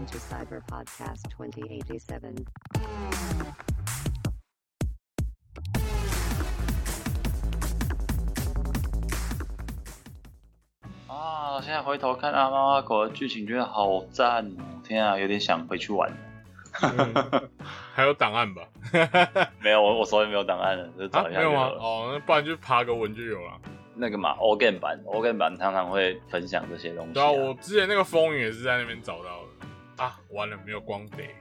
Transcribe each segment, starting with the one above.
Welcome to Cyber Podcast 2087. 啊！现在回头看《阿猫阿狗》的剧情，觉得好赞哦！天啊，有点想回去玩。还有档案吧？没有，我我手里没有档案了，就找一下没有吗？哦，那不然就爬个文就有了。那个嘛，organ 版，organ 版常常会分享这些东西、对啊，我之前那个风云也是在那边找到的啊。完了，没有光碟。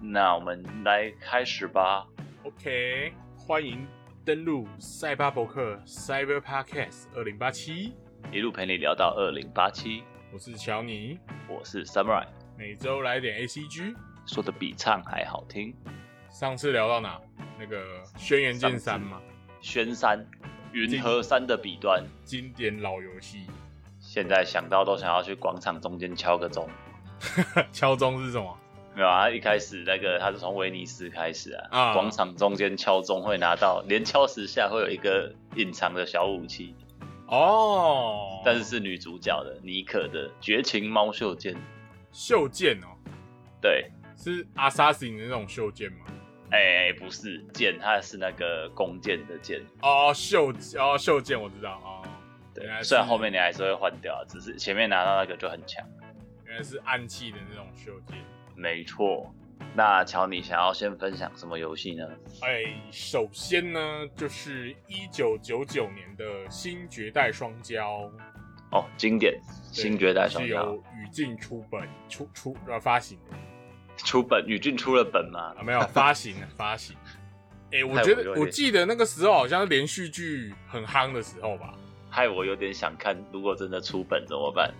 那我们来开始吧。OK，欢迎登录赛巴博客 Cyber Podcast 二零八七，一路陪你聊到二零八七，我是乔尼，我是 Samurai，每周来点 ACG。说的比唱还好听。上次聊到哪？那个轩辕剑三嘛，轩山，云和山的彼端，经典老游戏。现在想到都想要去广场中间敲个钟。敲钟是什么？没有啊，一开始那个他是从威尼斯开始啊，啊广场中间敲钟会拿到，连敲十下会有一个隐藏的小武器，哦，但是是女主角的妮可的绝情猫袖剑。袖剑哦，对，是 Assassin 的那种袖剑吗？哎、不是剑，它是那个弓箭的箭。哦，袖哦袖剑我知道哦，对虽然后面你还是会换掉，啊只是前面拿到那个就很强。原来是暗器的那种修剑。没错。那乔，你想要先分享什么游戏呢？哎，首先呢，就是一九九九年的《新绝代双骄》，哦，经典《新绝代双骄是由》宇境出本出出呃发行的出本，宇俊出了本吗啊，？没有发行的发行。哎，我害觉得我我记得那个时候好像是连续剧很夯的时候吧，害我有点想看，如果真的出本怎么办？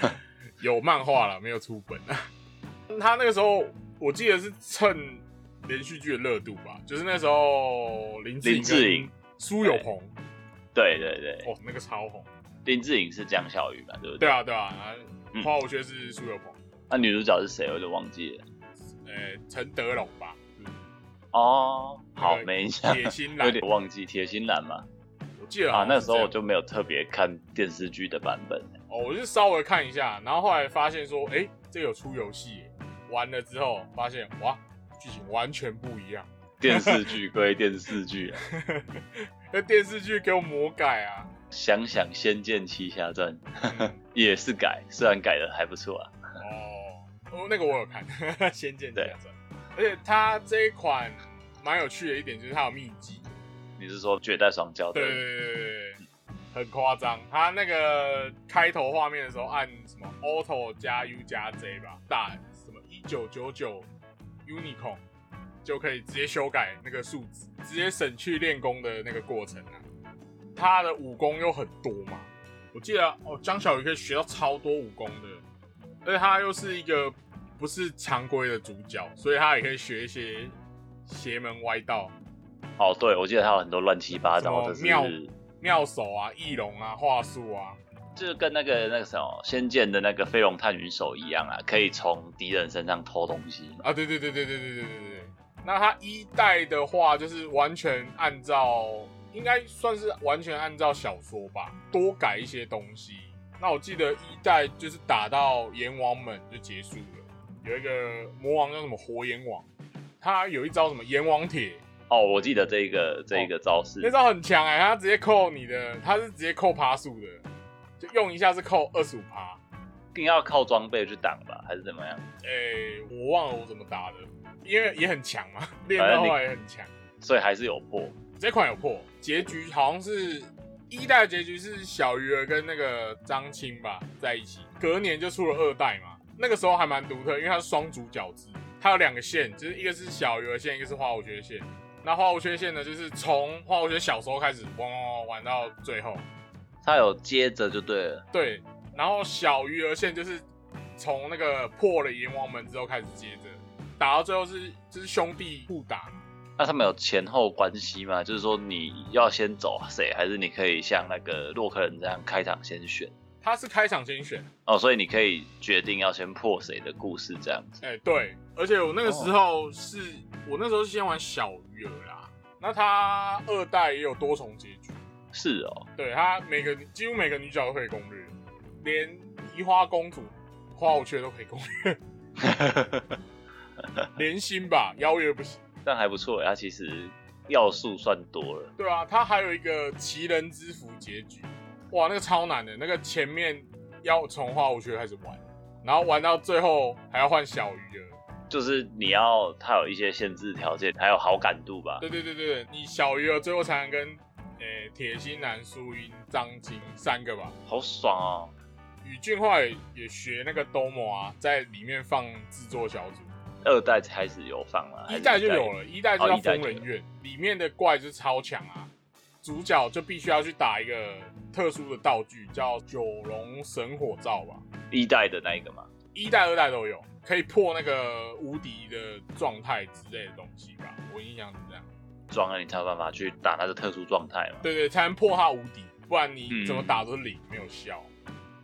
有漫画了，没有出本。他那个时候我记得是趁连续剧的热度吧，就是那时候林志林志颖、苏有朋，对对对，哦，那个超红。林志颖是江小鱼吧，对不对？对啊，对啊，嗯花无缺是苏有朋，那女主角是谁？我就忘记了。呃，陈德龙吧，是哦，好那，个没印象，铁心兰有点忘记铁心兰嘛。我记得啊，那时候我就没有特别看电视剧的版本。哦，我就稍微看一下，然后后来发现说，哎，这有出游戏耶，玩了之后发现哇，剧情完全不一样，电视剧归电视剧啊，那电视剧给我魔改啊，想想《仙剑奇侠传》嗯。也是改，虽然改的还不错啊。哦，哦，那个我有看《仙剑奇侠传》，而且它这一款蛮有趣的一点就是它有秘籍，你是说绝代双骄对对对对，很夸张。他那个开头画面的时候按什么 Auto 加 U 加 Z 吧，打什么一九九九 Unicorn 就可以直接修改那个数值，直接省去练功的那个过程啊。他的武功又很多嘛，我记得哦，江小鱼可以学到超多武功的，而且他又是一个不是常规的主角，所以他也可以学一些邪门歪道。哦，对，我记得他有很多乱七八糟的，么妙是妙手啊、翼龙啊、话术啊，就是跟那个那个什么《仙剑》的那个飞龙探云手一样啊，可以从敌人身上偷东西嘛。啊，对对对对对对对对对对。那他一代的话，就是完全按照，应该算是完全按照小说吧，多改一些东西。那我记得一代就是打到阎王门就结束了，有一个魔王叫什么火阎王，他有一招什么阎王铁，哦，我记得这个这个招式，那招很强哎、他直接扣你的，他是直接扣趴数的，就用一下是扣二十五趴。一定要靠装备去挡吧，还是怎么样？哎、我忘了我怎么打的，因为也很强嘛，练反正你到后来也很强。所以还是有破。这款有破，结局好像是一代的结局是小鱼儿跟那个张青吧在一起，隔年就出了二代嘛，那个时候还蛮独特，因为它是双主角制，它有两个线，就是一个是小鱼儿线，一个是花无缺线。那花无缺线呢，就是从花无缺小时候开始玩玩玩玩到最后，他有接着就对了。对，然后小鱼儿线就是从那个破了阎王门之后开始接着打到最后是就是兄弟互打。那他们有前后关系吗？就是说你要先走谁，还是你可以像那个洛克人这样开场先选？他是开场先选，哦，所以你可以决定要先破谁的故事这样子。哎、对，而且我那个时候是、我那时候是先玩小鱼儿啦，那他二代也有多重结局，是哦，对他每个几乎每个女角都可以攻略，连移花公主、花无缺都可以攻略。连心吧，邀约不行。但还不错，它其实要素算多了。对啊，它还有一个奇人之福结局，哇，那个超难的，那个前面要从花无缺开始玩，然后玩到最后还要换小鱼儿。就是你要它有一些限制条件，还有好感度吧。对对对对，你小鱼儿最后才能跟诶铁心男、苏音、张晶三个吧。好爽哦！宇俊后来也学那个 Domo 啊，在里面放制作小组，二代开始有放了，一代就有了，一代就叫疯人院，里面的怪是超强啊，主角就必须要去打一个特殊的道具，叫九龙神火罩吧。一代的那一个嘛。一代、二代都有，可以破那个无敌的状态之类的东西吧。我印象是这样。装了你才有办法去打那个特殊状态嘛。对对，才能破他无敌，不然你嗯怎么打都是零，没有效。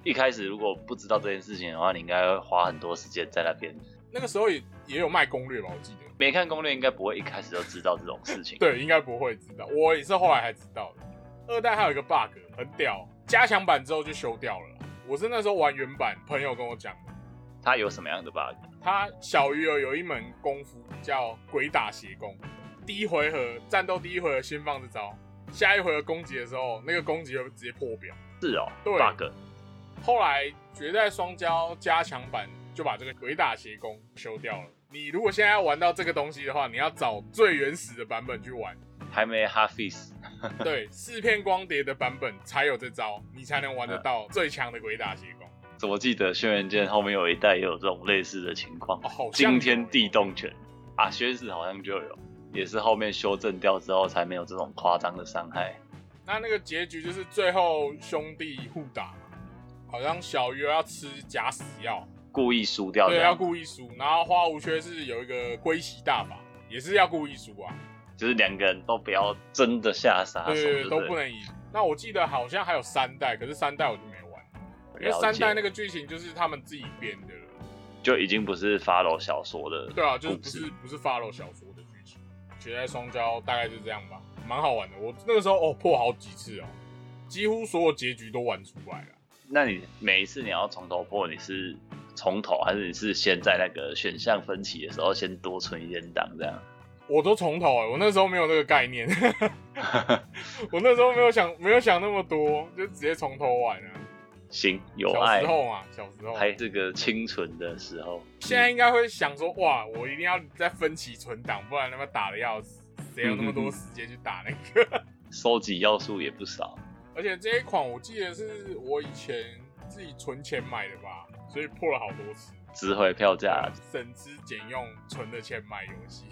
一开始如果不知道这件事情的话，你应该会花很多时间在那边。那个时候也也有卖攻略吧，我记得。没看攻略应该不会一开始就知道这种事情。对，应该不会知道，我也是后来才知道的。二代还有一个 bug 很屌，加强版之后就修掉了啦。我是那时候玩原版，朋友跟我讲的。它有什么样的 bug？他小鱼儿有一门功夫叫鬼打邪功，第一回合战斗第一回合先放这招，下一回合攻击的时候，那个攻击就直接破表。是哦对，bug。后来绝代双骄加强版就把这个鬼打邪功修掉了。你如果现在要玩到这个东西的话，你要找最原始的版本去玩。还没 Hafiz，对，四片光碟的版本才有这招，你才能玩得到最强的鬼打邪功。怎么记得轩辕剑后面有一代也有这种类似的情况？惊天地动拳啊，薛子好像就有，也是后面修正掉之后才没有这种夸张的伤害。那那个结局就是最后兄弟互打嘛，好像小鱼儿要吃假死药，故意输掉对，要故意输。然后花无缺是有一个归息大法，也是要故意输啊，就是两个人都不要真的下杀手，对对对，都不能赢。那我记得好像还有三代，可是三代我因为三代那个个剧情就是他们自己编的了。就已经不是 follow 小说的，对啊，就是不是不是 follow 小说的剧情，绝代双骄大概就这样吧，蛮好玩的。我那个时候哦破好几次哦，几乎所有结局都玩出来了。那你每一次你要从头破，你是从头还是你是先在那个选项分歧的时候先多存一点档这样？我都从头哎，我那时候没有那个概念，我那时候没有想没有想那么多，就直接从头玩啊。行，有爱小时，候嘛，小时候，还是个清纯的时候。现在应该会想说，哇，我一定要再分期存档，不然他妈打的要死，谁有那么多时间去打那个？收集要素也不少，而且这一款我记得是我以前自己存钱买的吧，所以破了好多次。值回票价。省吃俭用存的钱买游戏。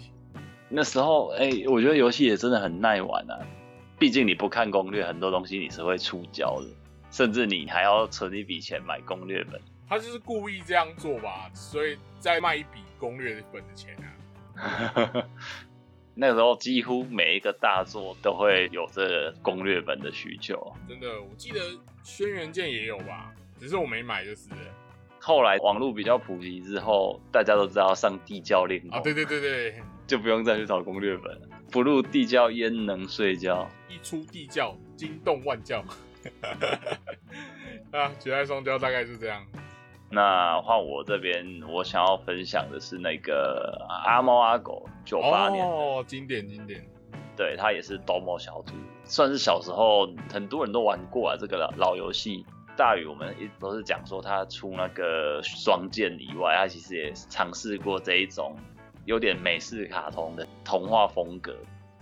那时候，哎、我觉得游戏也真的很耐玩啊。毕竟你不看攻略，很多东西你是会出焦的，甚至你还要存一笔钱买攻略本。他就是故意这样做吧，所以再卖一笔攻略本的钱啊。那个时候几乎每一个大作都会有这个攻略本的需求。真的，我记得轩辕剑也有吧，只是我没买就是了。后来网络比较普及之后，大家都知道上地窖练功，啊，对对对对，就不用再去找攻略本了。不入地窖焉能睡觉？一出地窖惊动万教。啊，绝代双骄大概是这样。那换我这边，我想要分享的是那个阿猫阿狗九八年哦，经典经典。对，它也是 Domo 小组，算是小时候很多人都玩过啊。这个老老游戏，大宇我们一直都是讲说它出那个双剑以外，它其实也尝试过这一种有点美式卡通的童话风格，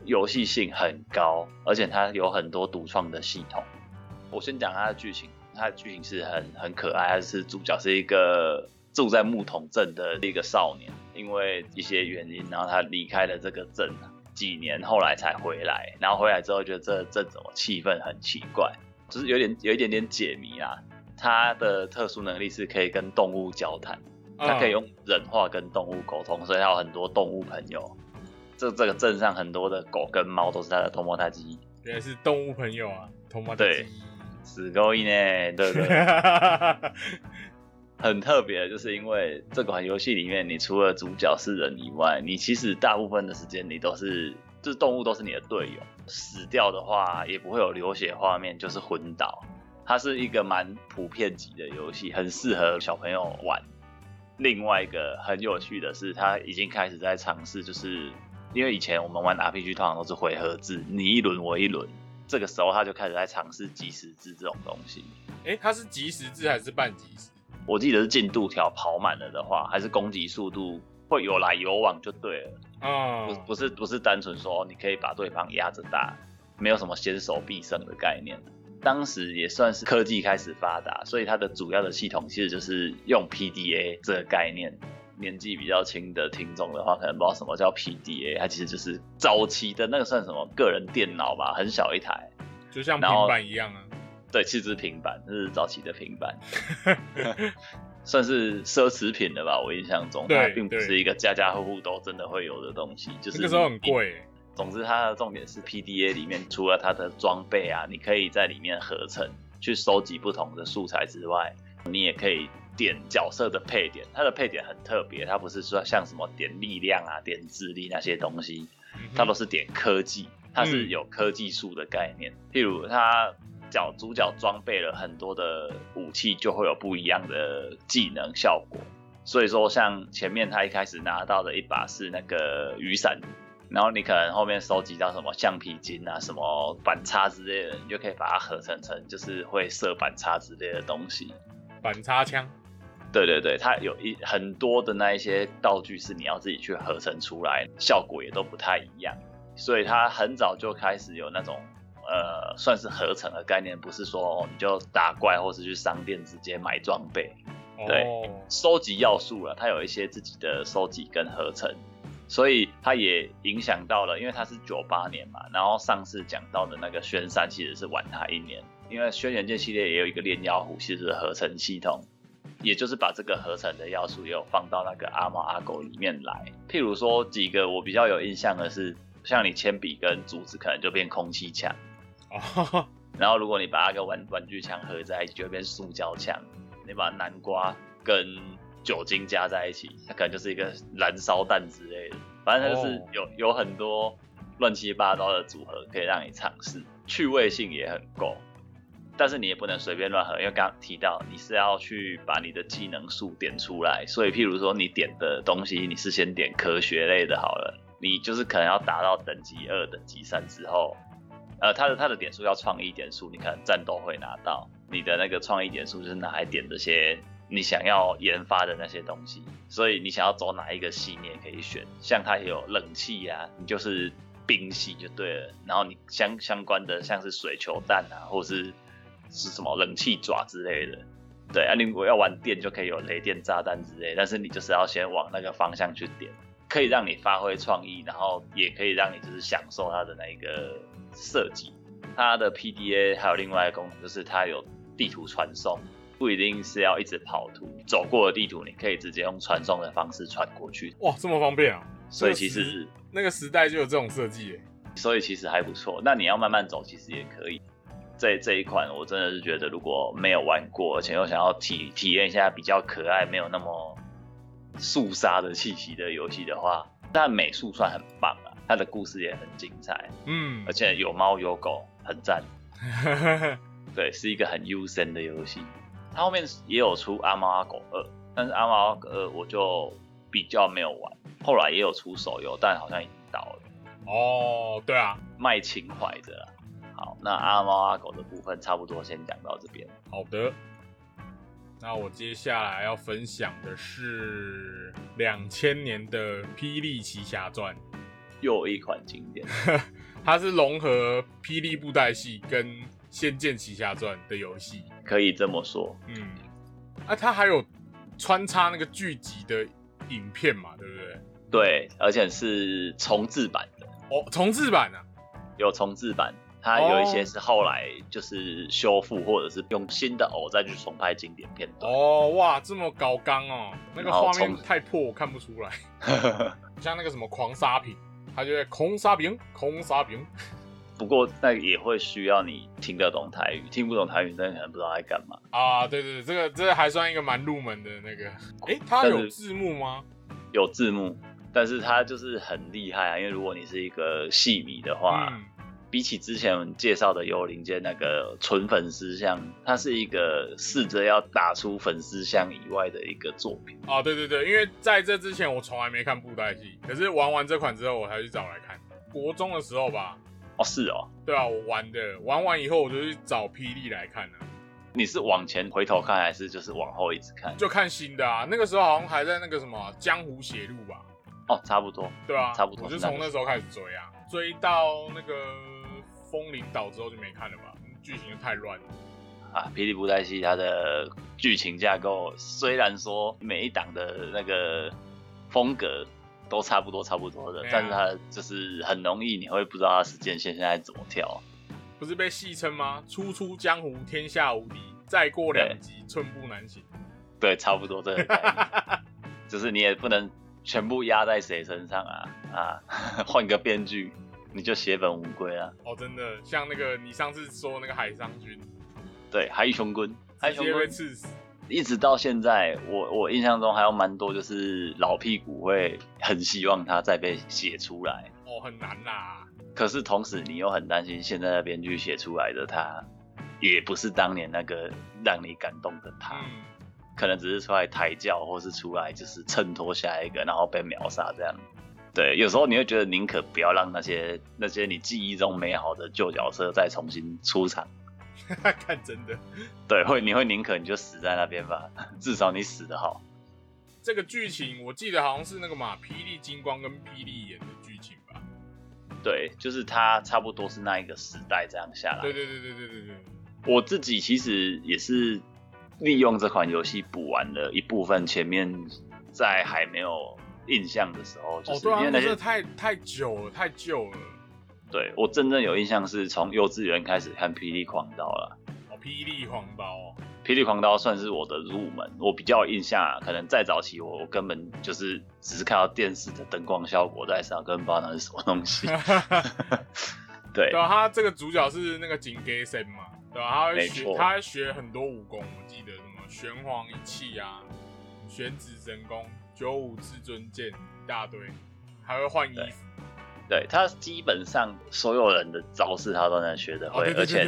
游戏性很高，而且它有很多独创的系统。我先讲它的剧情，它的剧情是很很可爱，它是主角是一个住在木桶镇的一个少年，因为一些原因，然后他离开了这个镇。几年后来才回来，然后回来之后觉得这这怎么气氛很奇怪，就是有点有一点点解谜啊。他的特殊能力是可以跟动物交谈，他可以嗯用人话跟动物沟通，所以他有很多动物朋友。这这个镇上很多的狗跟猫都是他的同胞，他基，原来是动物朋友啊，同马对死勾一呢，对不对？很特别，就是因为这款游戏里面，你除了主角是人以外，你其实大部分的时间你都是，就是动物都是你的队友。死掉的话也不会有流血画面，就是昏倒。它是一个蛮普遍级的游戏，很适合小朋友玩。另外一个很有趣的是，它已经开始在尝试，就是因为以前我们玩 RPG 通常都是回合制，你一轮我一轮，这个时候他就开始在尝试即时制这种东西。哎，它是即时制还是半即时？我记得是进度条跑满了的话，还是攻击速度会有来有往就对了。啊、不不是不是单纯说你可以把对方压着打，没有什么先手必胜的概念。当时也算是科技开始发达，所以它的主要的系统其实就是用 PDA 这个概念。年纪比较轻的听众的话，可能不知道什么叫 PDA，它其实就是早期的那个算什么个人电脑吧，很小一台，就像平板一样啊。对，其实是平板，这是早期的平板，算是奢侈品了吧。我印象中，它并不是一个家家户户都真的会有的东西，就是那个时候很你贵、欸，总之，它的重点是 PDA 里面除了它的装备啊，你可以在里面合成去收集不同的素材之外，你也可以点角色的配点。它的配点很特别，它不是说像什么点力量啊、点智力那些东西，它都是点科技，它是有科技树的概念。譬如它角主角装备了很多的武器，就会有不一样的技能效果。所以说，像前面他一开始拿到的一把是那个雨伞，然后你可能后面收集到什么橡皮筋啊、什么板擦之类的，你就可以把它合成成就是会射板擦之类的东西。板擦枪。对对对，它有一很多的那一些道具是你要自己去合成出来，效果也都不太一样，所以它很早就开始有那种呃算是合成的概念，不是说、哦、你就打怪或是去商店直接买装备，对哦，收集要素了，它有一些自己的收集跟合成，所以它也影响到了，因为它是九八年嘛，然后上次讲到的那个轩山其实是晚它一年，因为轩辕剑系列也有一个炼妖壶，其实是合成系统。也就是把这个合成的要素也有放到那个阿猫阿狗里面来。譬如说几个我比较有印象的是，像你铅笔跟竹子可能就变空气枪，哦，然后如果你把它跟玩玩具枪合在一起，就会变塑胶枪。你把南瓜跟酒精加在一起，它可能就是一个燃烧弹之类的。反正它就是哦有、有很多乱七八糟的组合可以让你尝试，趣味性也很够。但是你也不能随便乱合，因为刚刚提到你是要去把你的技能数点出来，所以譬如说你点的东西，你是先点科学类的好了，你就是可能要达到等级二、等级三之后，呃，它的它的点数要创意点数，你可能战斗会拿到，你的那个创意点数就是拿来点这些你想要研发的那些东西，所以你想要走哪一个系，你也可以选，像它有冷气啊，你就是冰系就对了，然后你相相关的像是水球弹啊，或是是什么冷气爪之类的。对啊，你如果要玩电，就可以有雷电炸弹之类，但是你就是要先往那个方向去点，可以让你发挥创意，然后也可以让你就是享受它的那个设计。它的 PDA 还有另外一个功能，就是它有地图传送，不一定是要一直跑图，走过的地图你可以直接用传送的方式传过去，哇，这么方便啊！所以其实那个时代就有这种设计耶。所以其实还不错。那你要慢慢走，其实也可以。这这一款我真的是觉得，如果没有玩过，而且又想要体体验一下比较可爱、没有那么肃杀的气息的游戏的话，但美术算很棒啊，它的故事也很精彩，嗯而，且有猫有狗，很赞。对，是一个很优深的游戏。它后面也有出《阿猫阿狗二》，但是《阿猫阿狗二》我就比较没有玩。后来也有出手游，但好像已经倒了。哦，对啊，卖情怀的啦。好，那阿猫阿狗的部分差不多先讲到这边。好的。那我接下来要分享的是两千年的《霹雳奇侠传》，又一款经典，它是融合霹雳布袋戏跟《仙剑奇侠传》的游戏。可以这么说。嗯，啊，它还有穿插那个剧集的影片嘛，对不对？对，而且是重制版的，哦，重制版啊，有重制版。它有一些是后来就是修复，或者是用新的偶再去重拍经典片段。哦，哇，这么高刚哦，那个画面太破，我看不出来。像那个什么狂沙瓶，它就在空沙瓶，空沙瓶。不过那也会需要你听得懂台语，听不懂台语，真的可能不知道在干嘛。啊，对对对，这个这个还算一个蛮入门的那个。哎，它有字幕吗？有字幕，但是它就是很厉害啊，因为如果你是一个戏迷的话，嗯，比起之前介绍的幽灵界那个纯粉丝像，它是一个试着要打出粉丝像以外的一个作品。哦，对对对，因为在这之前我从来没看布袋戏，可是玩完这款之后我才去找来看。国中的时候吧，哦，是哦，对啊，我玩的，玩完以后我就去找霹雳来看了，你是往前回头看，还是就是往后一直看？就看新的啊。那个时候好像还在那个什么江湖写路吧，哦，差不多。对啊，差不多我就从那时候开始追啊，追到那个风铃岛之后就没看了吧，剧情就太乱了。啊，霹雳布袋戏它的剧情架构虽然说每一档的那个风格都差不多差不多的，啊但是它就是很容易你会不知道它时间线现在怎么跳。不是被戏称吗？初出江湖，天下无敌，再过两集，寸步难行。对，差不多这个概念，就是你也不能全部压在谁身上啊啊，换个编剧你就血本无归啊。哦，真的，像那个你上次说那个海商君，对，海雄 quân，海雄直接被刺死。一直到现在，我我印象中还有蛮多，就是老屁股会很希望他再被写出来。哦，很难啦。可是同时，你又很担心现在的编剧写出来的他，也不是当年那个让你感动的他，嗯，可能只是出来抬轿，或是出来就是衬托下一个，然后被秒杀这样。对，有时候你会觉得宁可不要让那些那些你记忆中美好的旧角色再重新出场。看真的，对，会你会宁可你就死在那边吧，至少你死得好。这个剧情我记得好像是那个嘛，霹雳金光跟霹雳演的剧情吧？对，就是他差不多是那一个时代这样下来。对对对对对对对。我自己其实也是利用这款游戏补完了一部分前面在还没有印象的时候，就是因为那些、太太久了，太旧了。对我真正有印象是从幼稚园开始看《霹雳狂刀》了。哦，霹雳狂刀哦，《霹雳狂刀》算是我的入门，我比较有印象啊。可能再早期我我根本就是只是看到电视的灯光效果在上，根本不知道那是什么东西。对对啊，他这个主角是那个景给森嘛，对吧、他会学，没错他会学很多武功，我记得什么玄黄一气啊、玄子神功、九五至尊剑一大堆，还会换衣对服。对，他基本上所有人的招式他都能学得哦，会，而且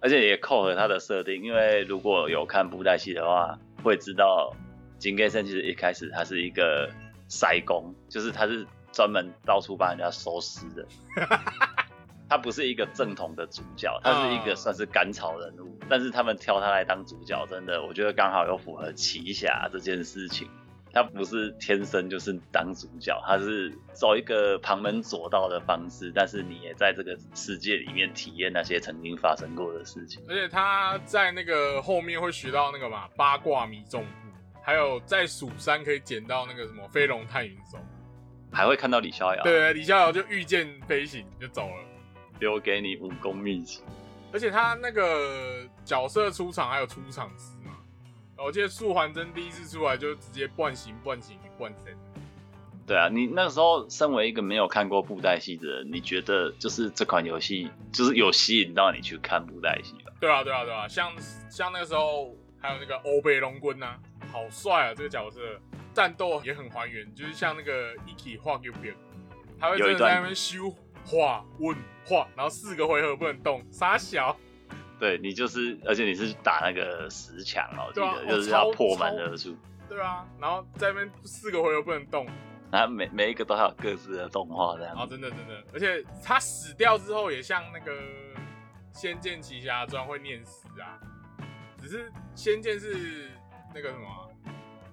而且也扣合他的设定，因为如果有看布袋戏的话，会知道金盖森其实一开始他是一个塞工，就是他是专门到处帮人家收尸的。他不是一个正统的主角，他是一个啊算是甘草人物，但是他们挑他来当主角，真的我觉得刚好又符合奇侠这件事情。他不是天生就是当主角，他是走一个旁门左道的方式，但是你也在这个世界里面体验那些曾经发生过的事情。而且他在那个后面会学到那个嘛八卦迷踪步，还有在蜀山可以捡到那个什么飞龙探云手。还会看到李逍遥，对，李逍遥就御剑飞行就走了。留给你武功秘籍。而且他那个角色出场还有出场诗嘛，我记得素环真第一次出来就直接半形半形半身，对啊，你那时候身为一个没有看过布袋戏的人，你觉得就是这款游戏就是有吸引到你去看布袋戏吧？对啊对啊对啊，像像那个时候还有那个欧贝龙棍呐，好帅啊这个角色，战斗也很还原，就是像那个一起画 Q 边，他会真的在那边修画问画，然后四个回合不能动，傻小，对你就是，而且你是打那个十强哦，我记对啊就是要破门超而出，对啊，然后在那边四个回合不能动，然后每每一个都还有各自的动画这样啊，真的真的，而且他死掉之后也像那个《仙剑奇侠传》会念死啊，只是《仙剑》是那个什么啊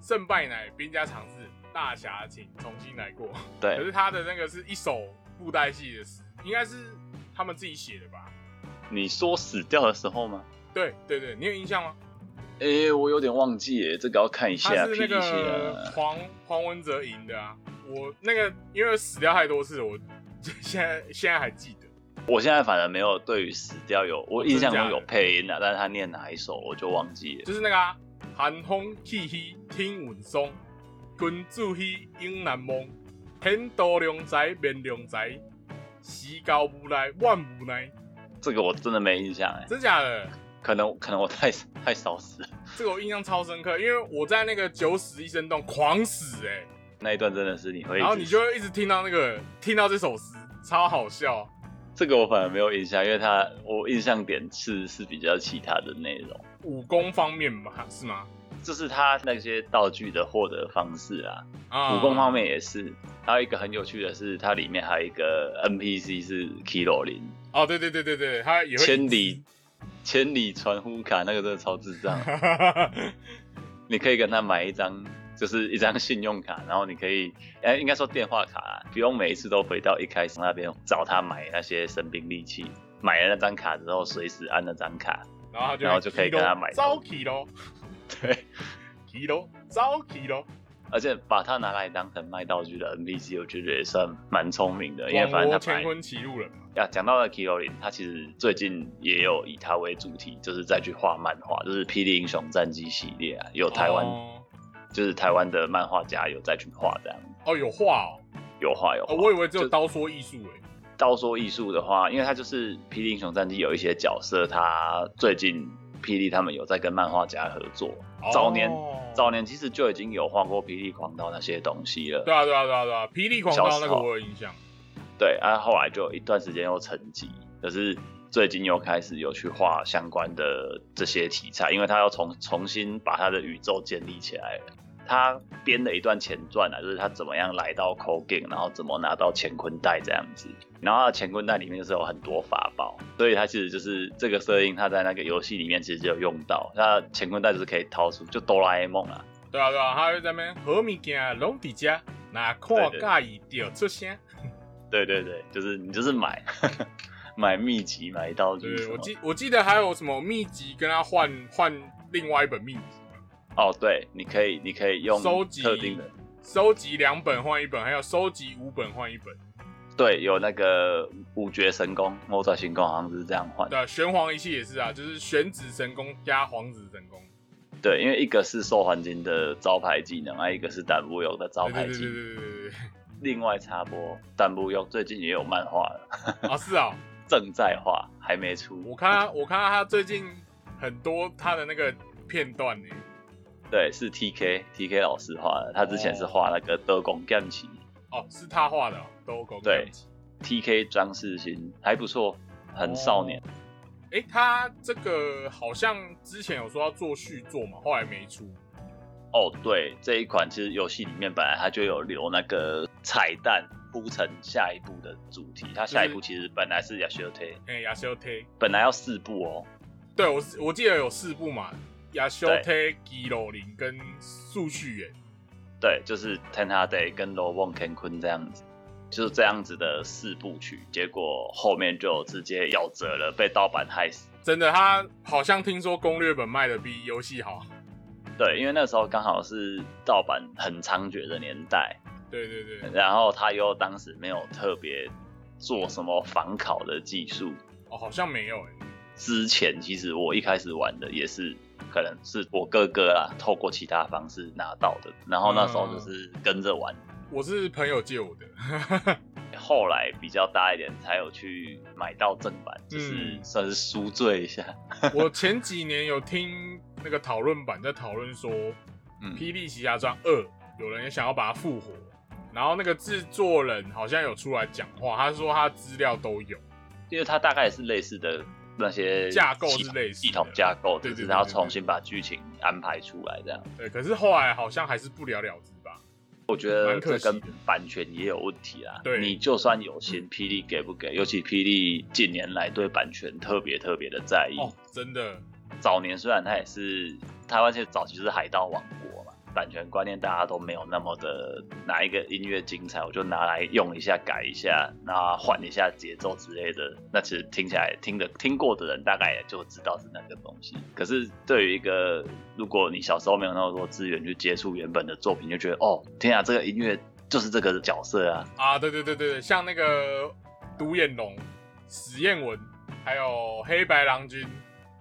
胜败乃兵家常事，大侠请重新来过。对可，是他的那个是一首布袋戏的诗，应该是他们自己写的吧？你说死掉的时候吗？对对对，你有印象吗？诶、我有点忘记耶，这个要看一下他是那个啊。黄黄文哲赢的啊。我那个因为死掉太多次，我 现在现在还记得。我现在反而没有对于死掉有，我印象中有配音啊，但是他念哪一首我就忘记了。就是那个啊，寒风气息天稳松，君子兮应难忘。天道良才免良才，时高无奈万无奈。这个我真的没印象哎，真假的？可能可能我太太少死了，这个我印象超深刻，因为我在那个九死一生洞狂死哎、那一段真的是你会，然后你就会一直听到那个听到这首诗，超好笑。这个我反而没有印象，因为他我印象点是是比较其他的内容，武功方面吧，是吗？就是他那些道具的获得方式啊，啊，武功方面也是。还有一个很有趣的是，它里面还有一个 NPC 是 Kilo 零，哦，对对对对对，他也会千里千里传呼卡，那个真的超智障。你可以跟他买一张，就是一张信用卡，然后你可以，哎，应该说电话卡啦，不用每一次都回到一开始那边找他买那些神兵利器。买了那张卡之后，随时按那张卡，然后他就然后就可以跟他买招 k 咯对，k 咯，招 k 咯，而且把它拿来当成卖道具的 NPC，我觉得也算蛮聪明的，因为反正他买罗乾坤歧路人嘛。呀，讲到了零，他其实最近也有以他为主题，就是再去画漫画，就是《霹雳英雄战记》系列啊，有台湾、哦就是台湾的漫画家有再去画这样，哦，有画哦，有画有画。哦，我以为只有刀说艺术诶。刀说艺术的话，因为他就是《霹雳英雄战记》有一些角色，他最近霹雳他们有在跟漫画家合作，早年哦早年其实就已经有画过《霹雳狂刀》那些东西了。对啊对啊对啊对啊，霹雳狂刀那个我有印象。对，啊，后来就有一段时间又沉寂，可是最近又开始有去画相关的这些题材，因为他要重重新把他的宇宙建立起来了。他编了一段前传啊，就是他怎么样来到 c o g a n 然后怎么拿到乾坤袋这样子。然后他乾坤袋里面就是有很多法宝，所以他其实就是这个设定，他在那个游戏里面其实就有用到。那乾坤袋就是可以掏出，就哆啦 A 梦啊，对啊对啊，他会在那边好物件拢伫遮，那看对对介意就出声。对对对，就是你就是买买秘籍买道具什么对我记我记得还有什么秘籍跟他换换另外一本秘籍嘛，哦，对，你可以，你可以用收集特定的，收集两本换一本，还有收集五本换一本。对，有那个五绝神功、魔爪神功，好像是这样换。对啊，玄黄仪器也是啊，就是玄子神功加黄子神功。对，因为一个是受环境的招牌技能，啊，一个是胆不有的招对对对对牌技能。对对对另外插播，胆不有最近也有漫画。啊，是啊，正在画，还没出。我看他，我看到他最近很多他的那个片段呢。对，是 T K T K 老师画的，他之前是画那个德公干奇哦，是他画的、哦，都狗对 T K 张世新，还不错，很少年。哎、他这个好像之前有说要做续作嘛，后来没出。哦，对，这一款其实游戏里面本来它就有留那个彩蛋铺成下一步的主题，它下一步其实本来是 Yashote，哎、亚修推，本来要四部哦，对我我记得有四部嘛，亚修特、基罗林跟速序员。对，就是 Tenha Day 跟 o n Ken Kun 这样子，就是这样子的四部曲，结果后面就直接夭折了，被盗版害死。真的，他好像听说攻略本卖的比游戏好。对，因为那时候刚好是盗版很猖獗的年代，对对对，然后他又当时没有特别做什么防考的技术，哦，好像没有哎。之前其实我一开始玩的也是，可能是我哥哥啊，透过其他方式拿到的，然后那时候就是跟着玩，我是朋友借我的。后来比较大一点才有去买到正版，就是嗯算是赎罪一下。我 前几年有听那个讨论版在讨论说，《嗯，霹雳奇侠传二》有人也想要把它复活，然后那个制作人好像有出来讲话，他说他资料都有。因为他大概是类似的那些架构系是类似系统架构，对对要重新把剧情安排出来这样。对，可是后来好像还是不了了之吧。我觉得这跟版权也有问题啦。对你就算有心，霹雳给不给？尤其霹雳近年来对版权特别特别的在意。哦，真的，早年虽然它也是台湾，其实早期就是海盗王版权观念大家都没有那么的哪一个音乐精彩，我就拿来用一下改一下，那换一下节奏之类的，那其实听起来听的听过的人大概也就知道是那个东西。可是对于一个如果你小时候没有那么多资源去接触原本的作品，就觉得哦，天啊，这个音乐就是这个角色啊，啊，对对对对对，像那个独眼龙、史艳文，还有黑白郎君，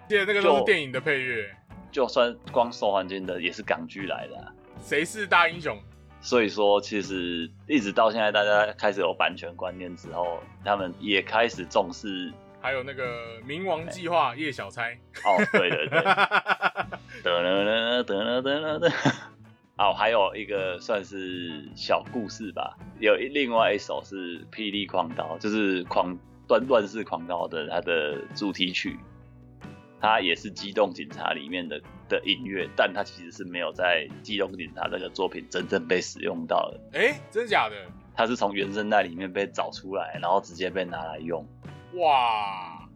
记得那个都是电影的配乐。就算光受环境的也是港剧来的、啊。谁是大英雄？所以说，其实一直到现在，大家开始有版权观念之后，他们也开始重视。还有那个冥王计划叶小钗。哦，对对对，得了了得了得了得。哦，还有一个算是小故事吧，有一另外一首是《霹雳狂刀》，就是狂乱乱世狂刀的它的主题曲，它也是机动警察里面的的音乐，但它其实是没有在机动警察这个作品真正被使用到的，哎，真的假的？它是从原声带里面被找出来，然后直接被拿来用，哇，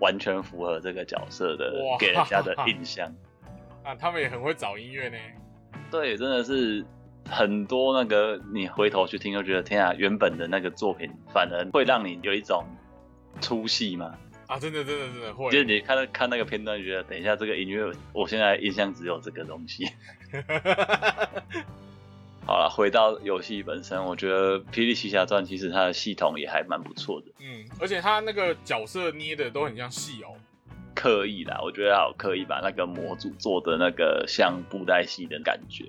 完全符合这个角色的给人家的印象。啊，他们也很会找音乐呢。对，真的是很多那个你回头去听，就觉得天啊，原本的那个作品反而会让你有一种出戏嘛。啊，真的真的真的会。就是你看到看那个片段，觉得等一下这个音乐，我现在印象只有这个东西。好了，回到游戏本身，我觉得《霹雳奇侠传》其实它的系统也还蛮不错的，嗯，而且它那个角色捏的都很像戏偶。刻意啦，我觉得好刻意把那个模组做的那个像布袋戏的感觉。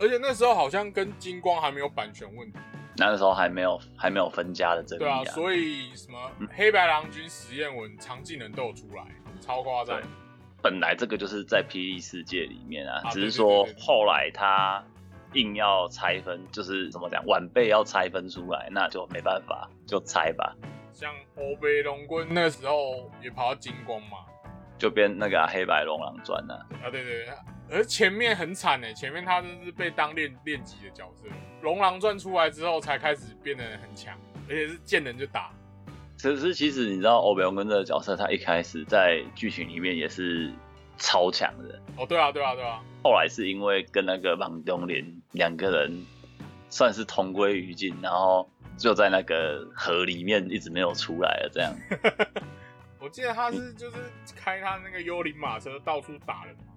而且那时候好像跟金光还没有版权问题，那个时候还没有还没有分家的争议对啊，所以什么黑白郎君实验文、长技能都有出来，超夸张。对。本来这个就是在霹雳世界里面啊，啊只是说后来他硬要拆分，就是怎么讲，晚辈要拆分出来，那就没办法，就拆吧，像欧北龙棍那时候也跑到金光嘛，就变那个啊、黑白龙狼传啊。啊对对对，而前面很惨呢，前面他就是被当练练级的角色，龙狼传出来之后才开始变得很强，而且是见人就打。可是其实你知道欧比翁跟这个角色，他一开始在剧情里面也是超强的，哦，对啊对啊对啊，后来是因为跟那个王东林两个人算是同归于尽，然后就在那个河里面一直没有出来了，这样。我记得他是就是开他那个幽灵马车到处打人嘛，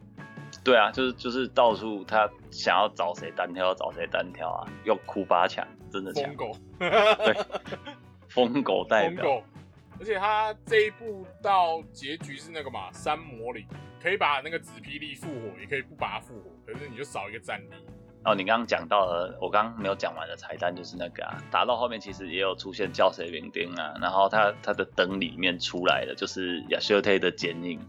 对啊，就是就是到处他想要找谁单挑找谁单挑啊，用库巴强，真的强疯，狗，疯狗代表。而且他这一部到结局是那个嘛，三魔灵可以把那个紫霹雳复活，也可以不把它复活，可是你就少一个战力。哦，你刚刚讲到了，我刚刚没有讲完的彩蛋就是那个啊，打到后面其实也有出现叫谁兵丁啊，然后他他的灯里面出来的就是亚修特的剪影，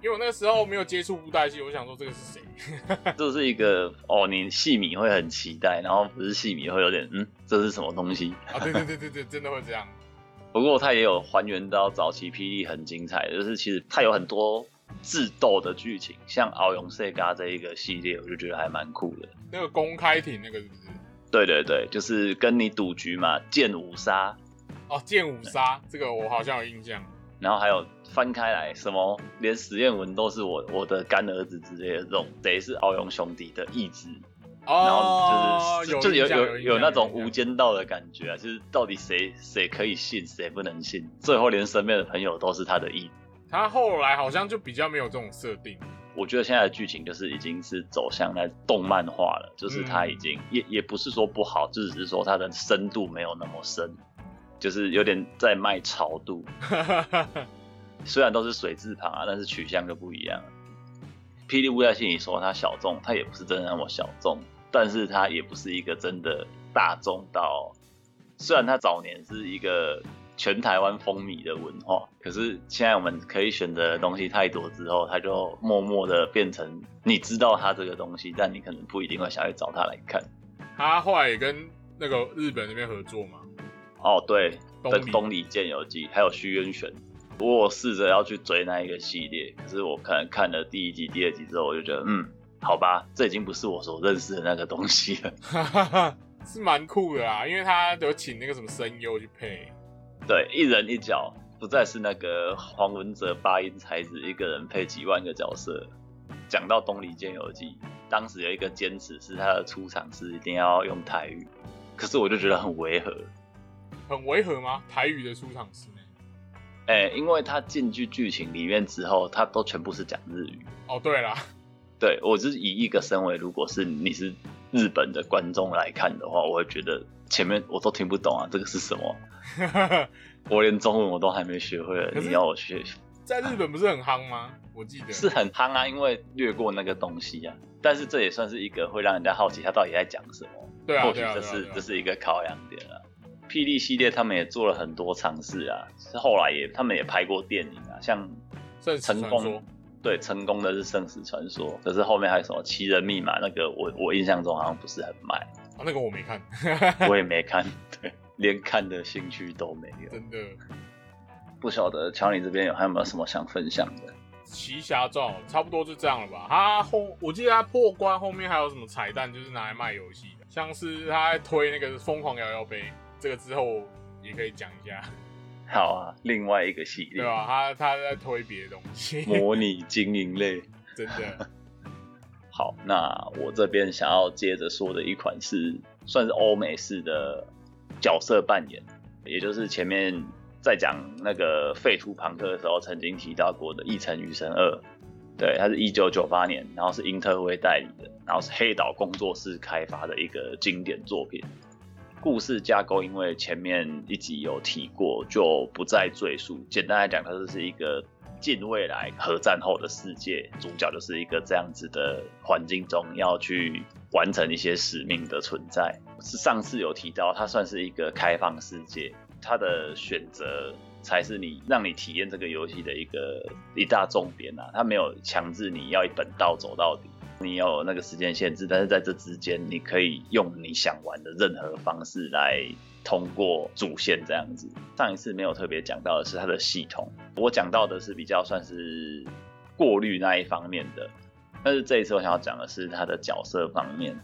因为我那时候没有接触布袋戏，我想说这个是谁？这是一个哦，你戏迷会很期待，然后不是戏迷会有点嗯，这是什么东西？啊，对对对对对，真的会这样。不过它也有还原到早期霹雳很精彩的，就是其实它有很多智斗的剧情，像敖勇 Sega 这一个系列，我就觉得还蛮酷的。那个公开庭那个是不是？对对对，就是跟你赌局嘛，剑五杀，哦，剑五杀这个我好像有印象。然后还有翻开来什么，连实验文都是我我的干儿子之类的这种，贼是敖勇兄弟的意志，然哦后，就是就有有有那种无间道的感觉啊，就是到底谁谁可以信，谁不能信，最后连身边的朋友都是他的意志。他后来好像就比较没有这种设定。我觉得现在的剧情就是已经是走向那动漫化了，就是他已经、也也不是说不好，就只是说它的深度没有那么深，就是有点在卖潮度。虽然都是水字旁啊，但是取向就不一样。霹雳布袋戏，你说它小众，它也不是真的那么小众，但是它也不是一个真的大众到。虽然它早年是一个全台湾风靡的文化，可是现在我们可以选择的东西太多之后，它就默默的变成你知道它这个东西，但你可能不一定会想去找它来看。他后来也跟那个日本那边合作嘛。哦，对，东东里剑游记还有虚渊玄，我试着要去追那一个系列，可是我可能看了第一集、第二集之后，我就觉得，嗯，好吧，这已经不是我所认识的那个东西了。哈哈哈，是蛮酷的啊，因为他有请那个什么声优去配。对，一人一角，不再是那个黄文哲八音才子一个人配几万个角色。讲到东里剑游记，当时有一个坚持是他的出场是一定要用台语，可是我就觉得很违和。很违和吗？台语的出场诗呢？哎、因为他进去剧情里面之后，他都全部是讲日语。哦，对啦，对我就是以一个身为，如果是你是日本的观众来看的话，我会觉得前面我都听不懂啊，这个是什么？我连中文我都还没学会了，你要我学在日本不是很夯吗？我记得是很夯啊，因为略过那个东西啊。但是这也算是一个会让人家好奇他到底在讲什么。对啊，或许这是对啊啊这是一个考量点啊。霹雳系列他们也做了很多尝试啊，是后来也他们也拍过电影啊，像成功对成功的是《生死传说》，可是后面还有什么《奇人密码》那个我我印象中好像不是很卖，啊，那个我没看，我也没看，对，连看的兴趣都没有。真的。不晓得乔你这边有还有没有什么想分享的？奇侠传差不多就这样了吧。他后我记得他破关后面还有什么彩蛋，就是拿来卖游戏的，像是他在推那个疯狂摇摇杯，这个之后也可以讲一下，好啊，另外一个系列对啊？他他在推别的东西，模拟经营类。真的 好，那我这边想要接着说的一款是算是欧美式的角色扮演，也就是前面在讲那个废土朋克的时候曾经提到过的《异尘余生二》。对，它是一九九八年，然后是英特威代理的，然后是黑岛工作室开发的一个经典作品。故事架构因为前面一集有提过，就不再赘述。简单来讲，它就是一个近未来核战后的世界，主角就是一个这样子的环境中要去完成一些使命的存在。是上次有提到，它算是一个开放世界，它的选择才是你让你体验这个游戏的一个一大重点啊！它没有强制你要一本道走到底。你有那个时间限制，但是在这之间，你可以用你想玩的任何方式来通过主线这样子。上一次没有特别讲到的是它的系统，我讲到的是比较算是过滤那一方面的，但是这一次我想要讲的是它的角色方面。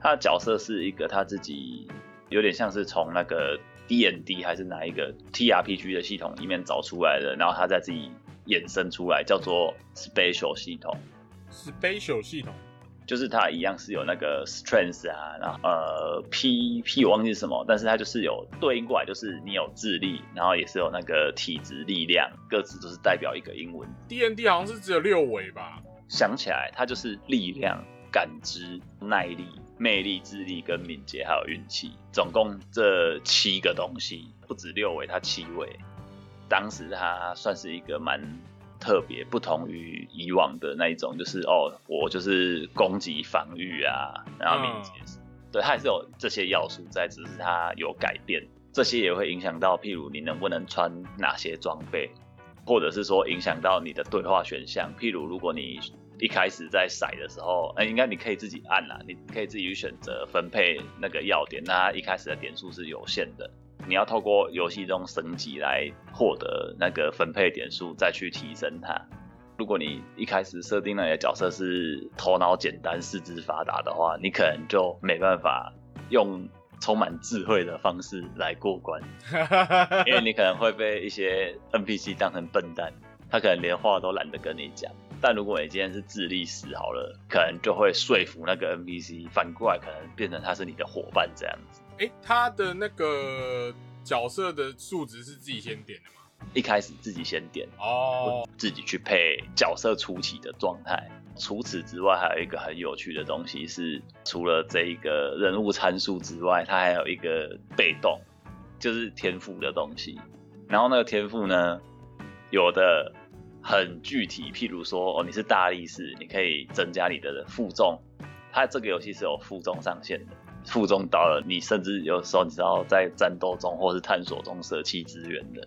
它的角色是一个他自己有点像是从那个 D N D 还是哪一个 T R P G 的系统里面找出来的，然后他再自己衍生出来，叫做 Special 系统。，Spatial 系统就是它一样是有那个 strength 啊，然后呃 P P 我忘记是什么，但是它就是有对应过来，就是你有智力，然后也是有那个体质力量，各自都是代表一个英文。D N D 好像是只有六维吧？想起来，它就是力量、感知、耐力、魅力、智力跟敏捷，还有运气，总共这七个东西，不止六位，它七位。当时它算是一个蛮特别，不同于以往的那一种，就是哦，我就是攻击、防御啊，然后敏捷，对，它还是有这些要素在，只是它有改变。这些也会影响到，譬如你能不能穿哪些装备，或者是说影响到你的对话选项。譬如如果你一开始在骰的时候，哎、应该你可以自己按啦，你可以自己去选择分配那个要点，那它一开始的点数是有限的，你要透过游戏中升级来获得那个分配点数，再去提升它。如果你一开始设定那你的角色是头脑简单、四肢发达的话，你可能就没办法用充满智慧的方式来过关。因为你可能会被一些 NPC 当成笨蛋，他可能连话都懒得跟你讲。但如果你今天是智力十好了，可能就会说服那个 NPC，反过来可能变成他是你的伙伴这样子。哎、他的那个角色的数值是自己先点的吗？一开始自己先点，哦，自己去配角色初期的状态。除此之外，还有一个很有趣的东西是，除了这一个人物参数之外，它还有一个被动，就是天赋的东西。然后那个天赋呢，有的很具体，譬如说，哦，你是大力士，你可以增加你的负重。它这个游戏是有负重上限的，负重到了，你甚至有时候你知道在战斗中或是探索中舍弃资源的。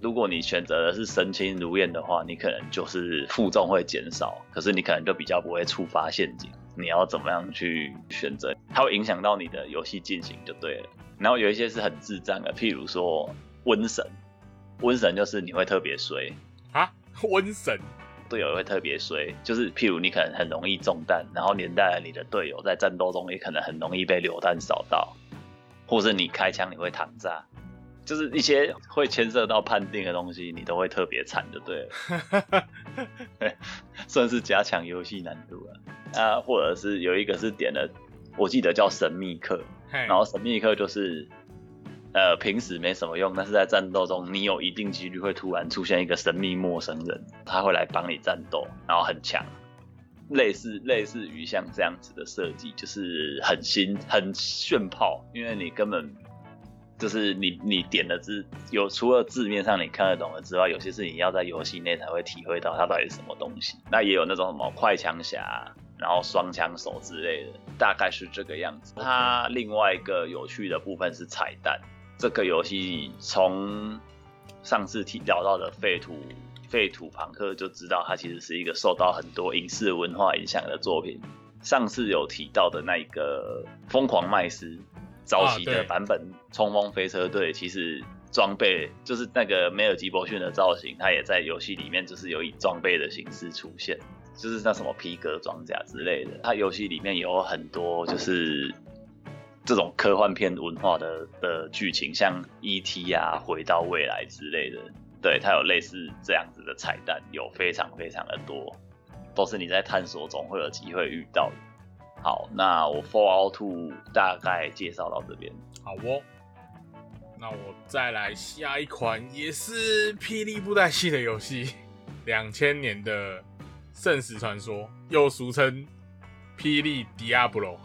如果你选择的是身轻如燕的话，你可能就是负重会减少，可是你可能就比较不会触发陷阱。你要怎么样去选择？它会影响到你的游戏进行就对了。然后有一些是很智障的，譬如说瘟神，瘟神就是你会特别衰，啊，瘟神队友也会特别衰，就是譬如你可能很容易中弹，然后连带了你的队友在战斗中也可能很容易被榴弹扫到，或是你开枪你会躺炸，就是一些会牵涉到判定的东西，你都会特别惨，就对了。算是加强游戏难度了啊，或者是有一个是点了，我记得叫神秘客，然后神秘客就是，呃，平时没什么用，但是在战斗中，你有一定几率会突然出现一个神秘陌生人，他会来帮你战斗，然后很强，类似类似于像这样子的设计，就是很新很炫炮，因为你根本就是你你点的字有除了字面上你看得懂的之外，有些是你要在游戏内才会体会到它到底是什么东西。那也有那种什么快枪侠，然后双枪手之类的，大概是这个样子。它另外一个有趣的部分是彩蛋。这个游戏从上次提聊到的废土废土朋克就知道，它其实是一个受到很多影视文化影响的作品。上次有提到的那一个疯狂麦斯早期的版本《冲锋飞车队》，其实装备，就是那个梅尔吉伯逊的造型，它也在游戏里面就是有以装备的形式出现，就是那什么皮革装甲之类的。它游戏里面有很多就是这种科幻片文化的的剧情，像 E.T. 啊、回到未来之类的，对，它有类似这样子的彩蛋，有非常非常的多，都是你在探索中会有机会遇到的。好，那我 Fallout 2大概介绍到这边。好哦，那我再来下一款也是霹雳布袋戏的游戏，两千年的《圣石传说》，又俗称霹雳 Diablo。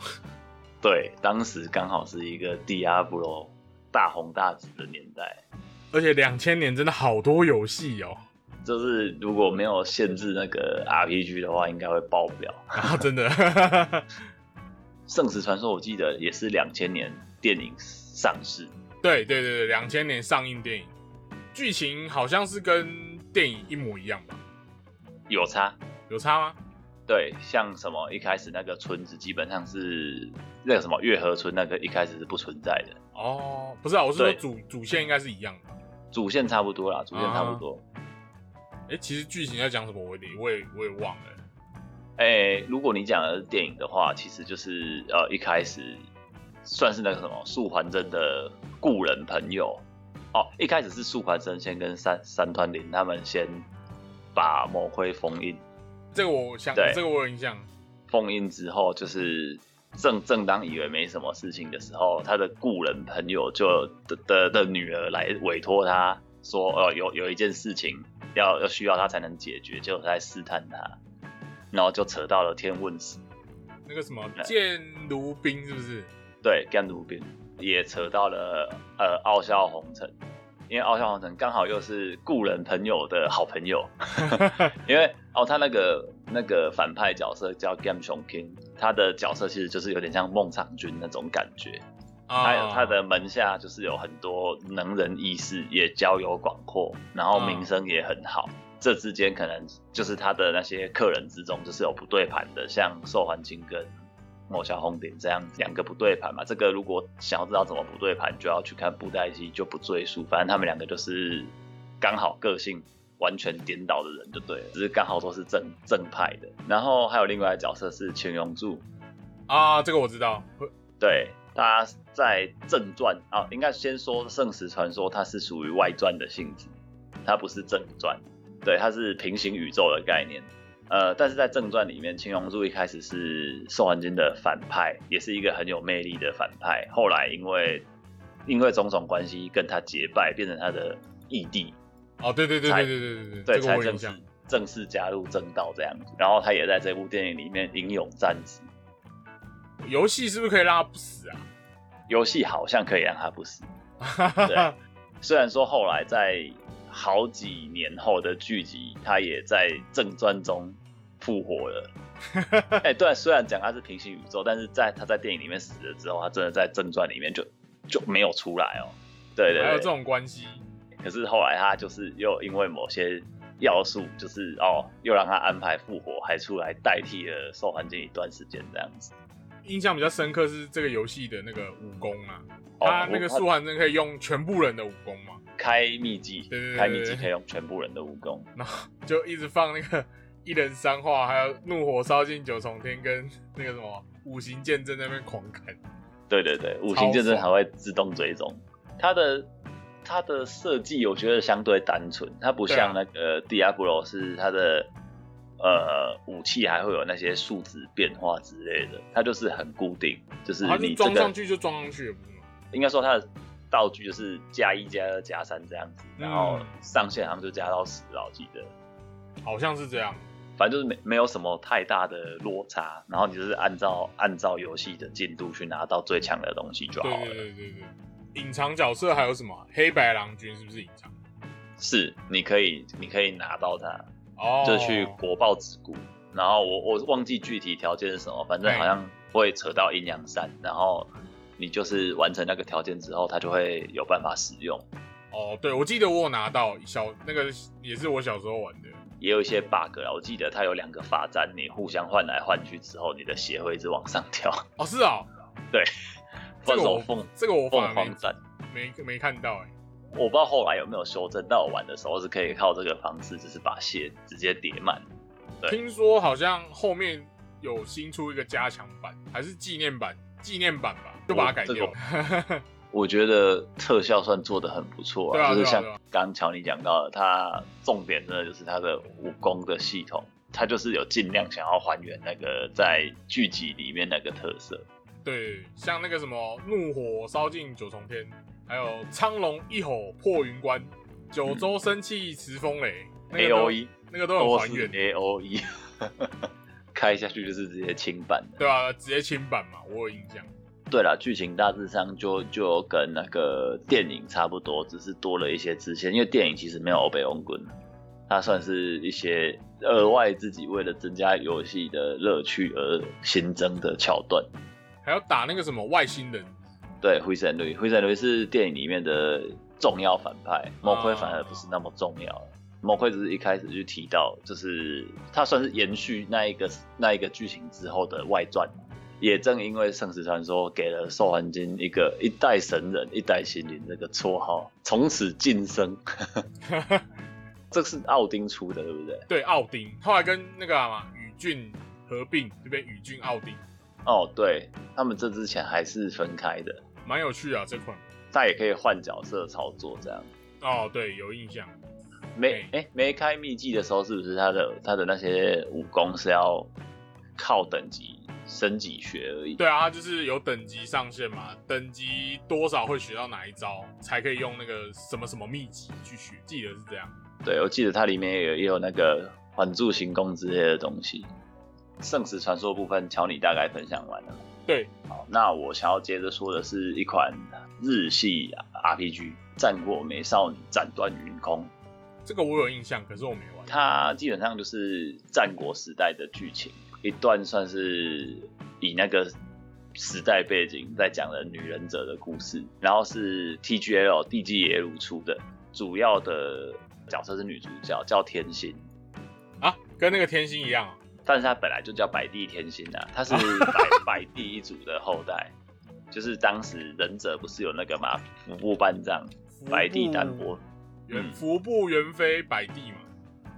对，当时刚好是一个 Diablo 大红大紫的年代，而且两千年真的好多游戏哦，就是如果没有限制那个 RPG 的话，应该会爆表。啊，真的，《圣石传说》我记得也是两千年电影上市，对对对对，两千年上映电影，剧情好像是跟电影一模一样吧？有差。有差吗？对，像什么一开始那个村子基本上是那个什么月河村，那个一开始是不存在的，哦，不是啊，我是说主主线应该是一样的。主线差不多啦，主线差不多。哎、其实剧情在讲什么，我也我也我也忘了。哎、如果你讲的是电影的话，其实就是呃一开始算是那个什么素还真的故人朋友哦，一开始是素还真先跟三三团林他们先把魔盔封印，这个我想，对这个我有印象。封印之后，就是正正当以为没什么事情的时候，他的故人朋友就的的的女儿来委托他说，呃，有有一件事情要要需要他才能解决，结果他在试探他，然后就扯到了天问石，那个什么对剑如冰是不是？对，剑如冰也扯到了呃傲笑红尘。因为傲笑红尘刚好又是故人朋友的好朋友，因为哦，他那个那个反派角色叫 Gam s h o n King，他的角色其实就是有点像孟尝君那种感觉。他有啊，他的门下就是有很多能人异士，也交友广阔，然后名声也很好。这之间可能就是他的那些客人之中，就是有不对盘的，像寿环金跟某小红顶这样两个不对盘嘛。这个如果想要知道怎么不对盘，就要去看布袋戏，就不赘述。反正他们两个就是刚好个性完全颠倒的人就对了，只是刚好都是正正派的。然后还有另外的角色是秦永柱，啊，这个我知道。对，他在正传啊，应该先说《圣石传说》，它是属于外传的性质，它不是正传。对，它是平行宇宙的概念。呃，但是在正传里面，青龙柱一开始是寿环金的反派，也是一个很有魅力的反派。后来因为因为种种关系跟他结拜，变成他的义弟，哦，对对对才对对对对对，这个才正式。正式加入正道这样子。然后他也在这部电影里面英勇战死。游戏是不是可以让他不死啊？游戏好像可以让他不死，对虽然说后来在好几年后的剧集，他也在正传中复活了。哎、对，虽然讲他是平行宇宙，但是在他在电影里面死了之后，他真的在正传里面就就没有出来哦。对对对，还有这种关系可是后来他就是又因为某些要素，就是哦，又让他安排复活，还出来代替了受环境一段时间这样子。印象比较深刻是这个游戏的那个武功啊，哦他那个我素还真可以用全部人的武功嘛，开秘籍对对对，开秘籍可以用全部人的武功。然后就一直放那个 一人三话，还有怒火烧尽九重天跟那个什么五行剑阵那边狂砍。对对对，五行剑阵还会自动追踪。他的它的设计我觉得相对单纯，它不像那个 Diablo 是它的呃武器还会有那些数值变化之类的，它就是很固定，就是你装上去就装上去？应该说它的道具就是加一加二加三这样子，然后嗯上限好像就加到十了，我记得。好像是这样。反正就是没没有什么太大的落差，然后你就是按照按照游戏的进度去拿到最强的东西就好对了。对对对对，隐藏角色还有什么？黑白郎君是不是隐藏？是，你可以你可以拿到它，哦，就去国报子谷，然后我我忘记具体条件是什么，反正好像会扯到阴阳山，然后你就是完成那个条件之后，它就会有办法使用。哦，对，我记得我有拿到小那个也是我小时候玩的。也有一些 bug 啦，我记得它有两个法簪，你互相换来换去之后，你的血会一直往上跳。哦，是哦，对，这个我凤这个我反凤凰斩，没没看到哎。我不知道后来有没有修正，但我玩的时候是可以靠这个方式，就是把血直接叠满。对听说好像后面有新出一个加强版，还是纪念版？纪念版吧，就把它改掉了。我觉得特效算做的很不错就是像刚乔你讲到的，它重点真的就是它的武功的系统，它就是有尽量想要还原那个在剧集里面那个特色。对，像那个什么怒火烧尽九重天，还有苍龙一吼破云关，九州生气持风雷、那个 A 都 O E 那个都有还原，A O E，开下去就是直接清版的。对啊，直接清版嘛，我有印象。对了，剧情大致上就就跟那个电影差不多，只是多了一些支线。因为电影其实没有欧北翁棍，它算是一些额外自己为了增加游戏的乐趣而新增的桥段。还要打那个什么外星人，对，灰神驴，灰神驴是电影里面的重要反派，魔盔反而不是那么重要。魔盔只是一开始就提到，就是他算是延续那一个那一个剧情之后的外传。也正因为圣石传说给了兽环金一个一代神人一代心灵这个绰号，从此晋升。这是奥丁出的，对不对？对奥丁，后来跟那个什么宇俊合并，就变宇俊奥丁，哦，对他们这之前还是分开的，蛮有趣啊这款。但也可以换角色操作这样。哦，对，有印象。没哎、没开秘籍的时候，是不是他的他的那些武功是要靠等级升级学而已？对啊，它就是有等级上限嘛，等级多少会学到哪一招，才可以用那个什么什么秘籍去学，记得是这样。对，我记得它里面也有也有那个缓助行宫之类的东西。圣石传说部分，乔你大概分享完了。对，好，那我想要接着说的是一款日系 RPG《战国美少女斩断云空》。这个我有印象，可是我没玩。它基本上就是战国时代的剧情，一段算是以那个时代背景在讲的女忍者的故事，然后是 TGL 地基野鲁出的，主要的角色是女主角，叫天心，啊，跟那个天心一样啊。但是他本来就叫百地天心啊，他是 百百地一族的后代，就是当时忍者不是有那个嘛服部半藏、百地丹波，元嗯服部元飞百地嘛。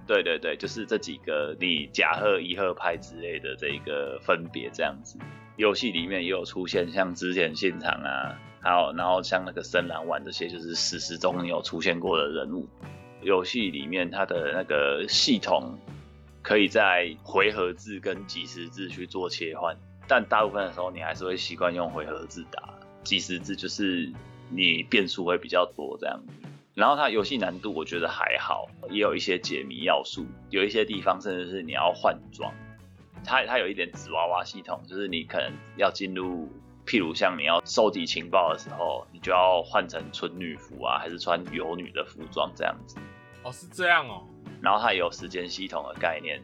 对对对，就是这几个你甲贺、乙贺派之类的这一个分别这样子。游戏里面也有出现像之前现场啊，还有然后像那个深蓝丸这些，就是史实中有出现过的人物。游戏里面它的那个系统可以在回合制跟即时制去做切换，但大部分的时候你还是会习惯用回合制打，即时制就是你变数会比较多这样。然后它游戏难度我觉得还好，也有一些解谜要素，有一些地方甚至是你要换装。它它有一点纸娃娃系统，就是你可能要进入，譬如像你要收集情报的时候，你就要换成纯女服啊，还是穿游女的服装这样子。哦，是这样哦。然后它也有时间系统的概念，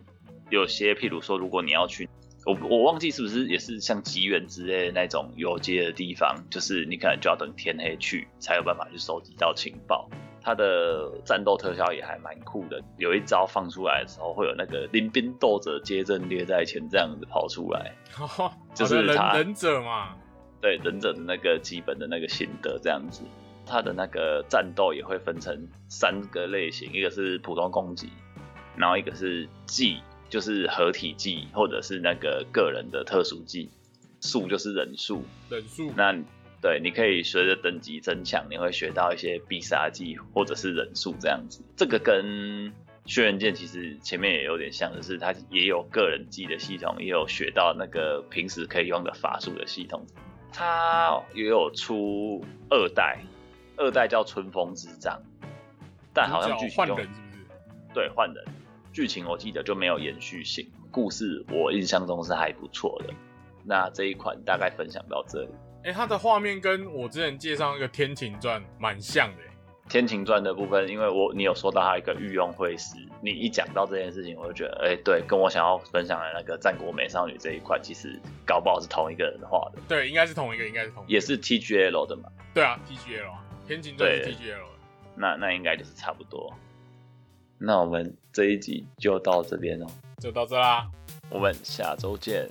有些譬如说，如果你要去，我我忘记是不是也是像吉原之类的那种游街的地方，就是你可能就要等天黑去才有办法去收集到情报。它的战斗特效也还蛮酷的，有一招放出来的时候，会有那个临兵斗者接阵列在前这样子跑出来，就是忍忍者嘛。对忍者的那个基本的那个心得这样子。它的那个战斗也会分成三个类型，一个是普通攻击，然后一个是技，就是合体技或者是那个个人的特殊技，术就是忍术。忍术。那对，你可以随着等级增强，你会学到一些必杀技或者是忍术这样子。这个跟轩辕剑其实前面也有点像，就是它也有个人技的系统，也有学到那个平时可以用的法术的系统。它也有出二代，二代叫春风之杖，但好像剧情换就人是不是？对换人，剧情我记得就没有延续性，故事我印象中是还不错的。那这一款大概分享到这里。哎、它的画面跟我之前介绍那个《天晴传》蛮像的、欸。天晴传的部分，因为我你有说到它一个御用会师，你一讲到这件事情，我就觉得，哎、对，跟我想要分享的那个战国美少女这一块，其实搞不好是同一个人画的，对，应该是同一个，应该是同。也是 TGL 的嘛，对啊，TGL 啊，《天庭传》是对 TGL 的。那那应该就是差不多。那我们这一集就到这边哦，就到这啦，我们下周见。